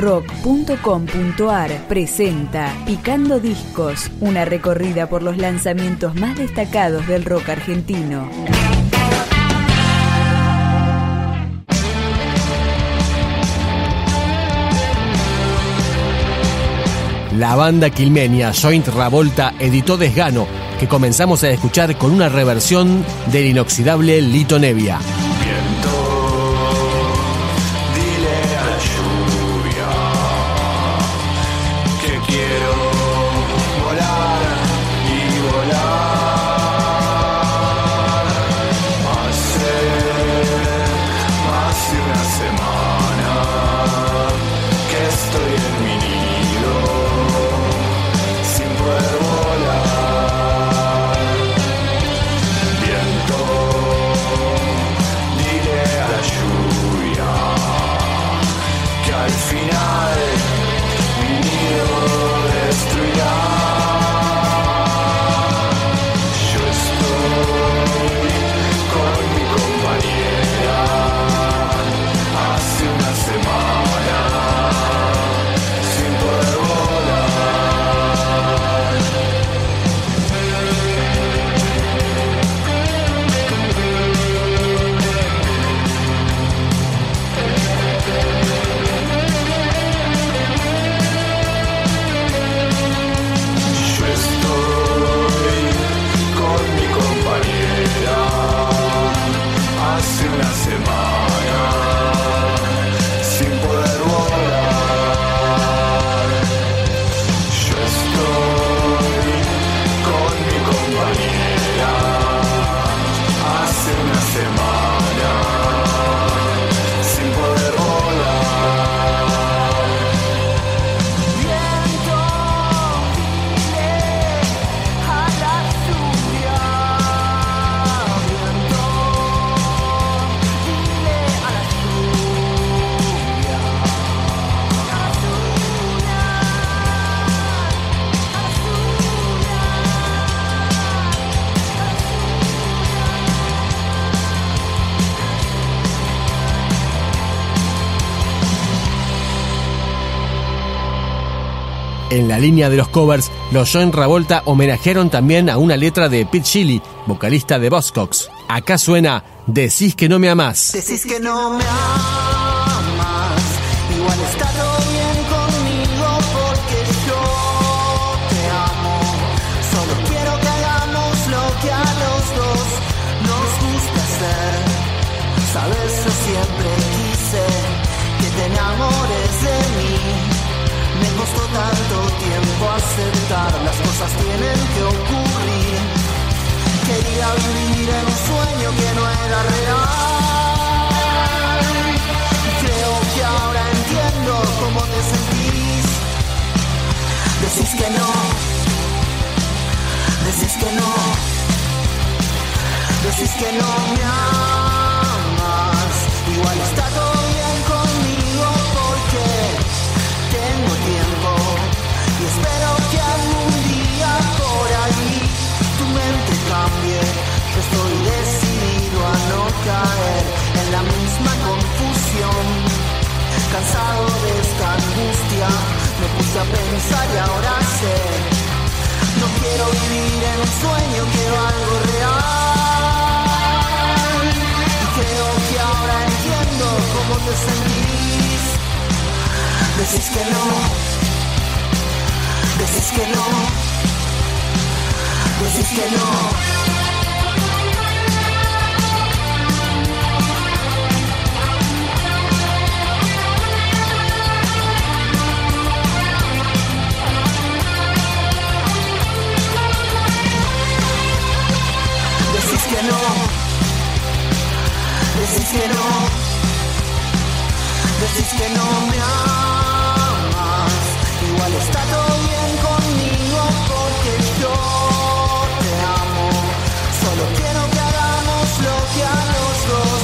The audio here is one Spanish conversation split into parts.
rock.com.ar presenta Picando Discos, una recorrida por los lanzamientos más destacados del rock argentino. La banda quilmenia Joint Ravolta editó Desgano, que comenzamos a escuchar con una reversión del inoxidable Lito Nevia. En la línea de los covers, los Join Ravolta homenajearon también a una letra de Pete Shelley, vocalista de Buzzcocks. Acá suena Decís que no me amás. Decís que no me amas, igual está todo bien conmigo porque yo te amo. Solo quiero que hagamos lo que a los dos nos gusta hacer. Sabes, yo siempre quise que te enamores de mí. Me costó tanto tiempo aceptar, las cosas tienen que ocurrir. Quería vivir en un sueño que no era real. Creo que ahora entiendo cómo te sentís. Decís que no, decís que no, decís que no me amas. Igual está todo quiero vivir en un sueño, quiero algo real. Creo que ahora entiendo cómo te sentís. Decís que no, decís que no, decís que no. Decís que no, que no me amas. Igual está todo bien conmigo porque yo te amo. Solo quiero que hagamos lo que a los dos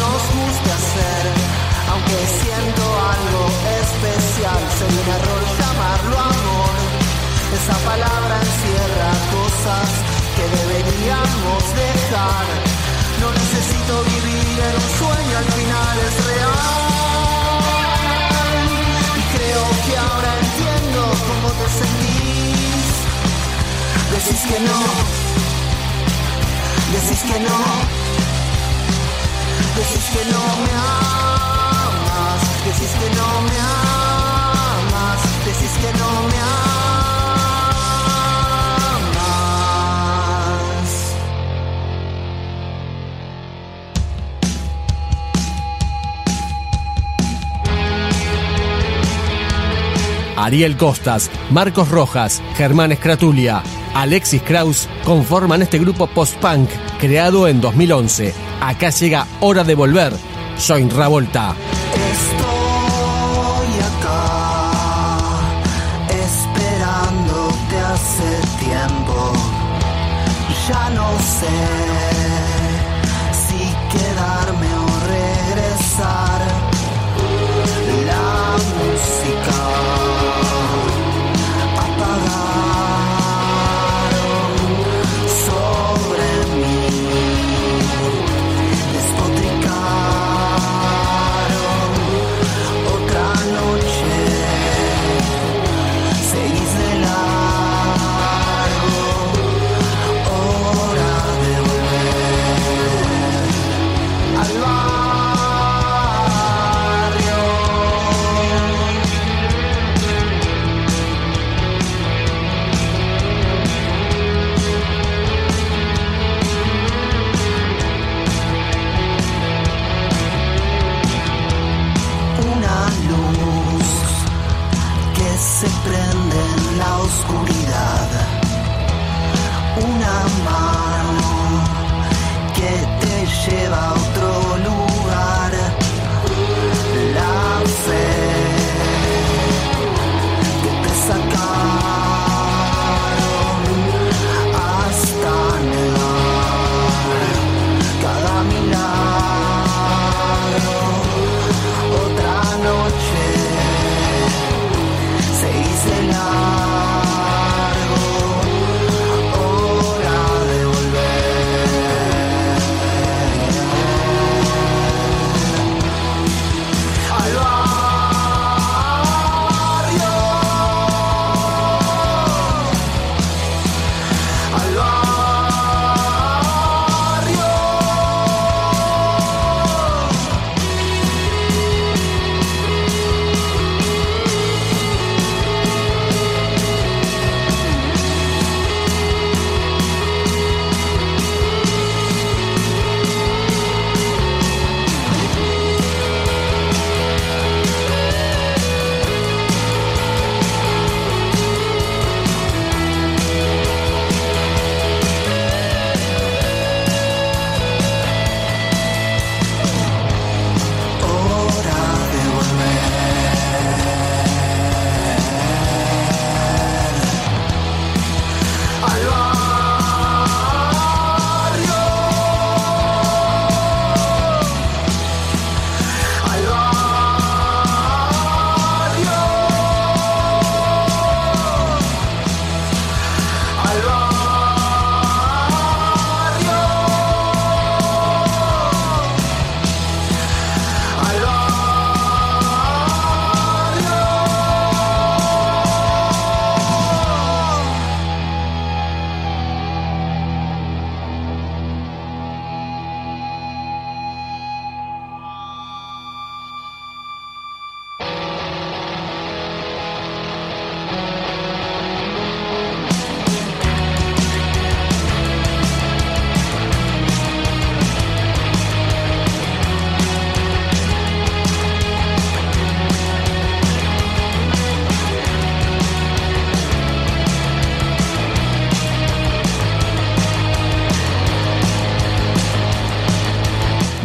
nos gusta hacer. Aunque siento algo especial, sería un error llamarlo amor. Esa palabra encierra cosas que deberíamos dejar. Que no, decís que no. Me amas, decís que no me amas, decís que no me amas. Ariel Costas, Marcos Rojas, Germán Escratulia, Alexis Kraus conforman este grupo post-punk creado en 2011. Acá llega Hora de Volver. Join Ravolta.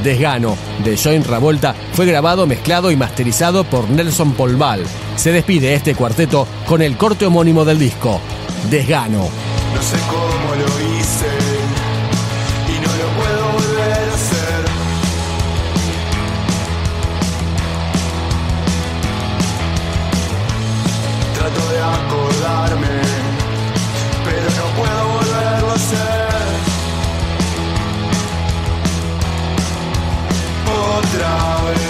Desgano, de Join Ravolta, fue grabado, mezclado y masterizado por Nelson Polval. Se despide este cuarteto con el corte homónimo del disco, Desgano. strzały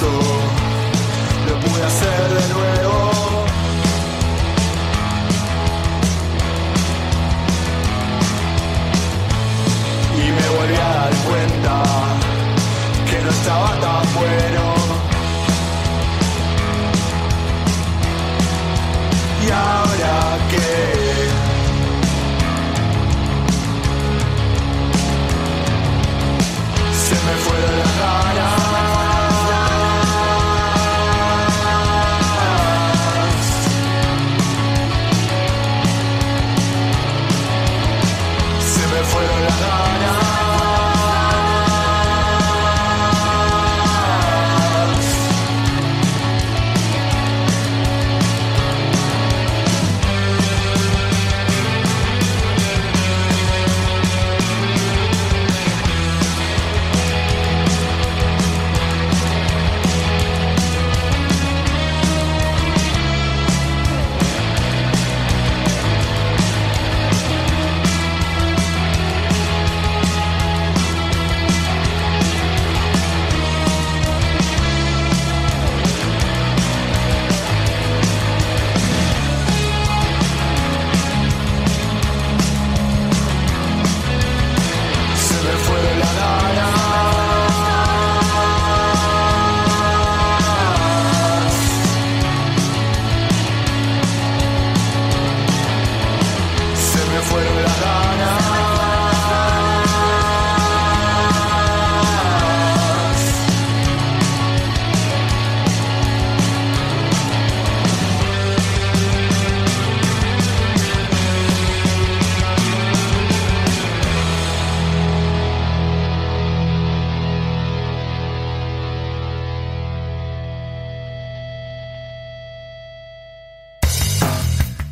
esfuerzo, lo pude hacer de nuevo. Y me volví a dar cuenta que no estaba tan bueno.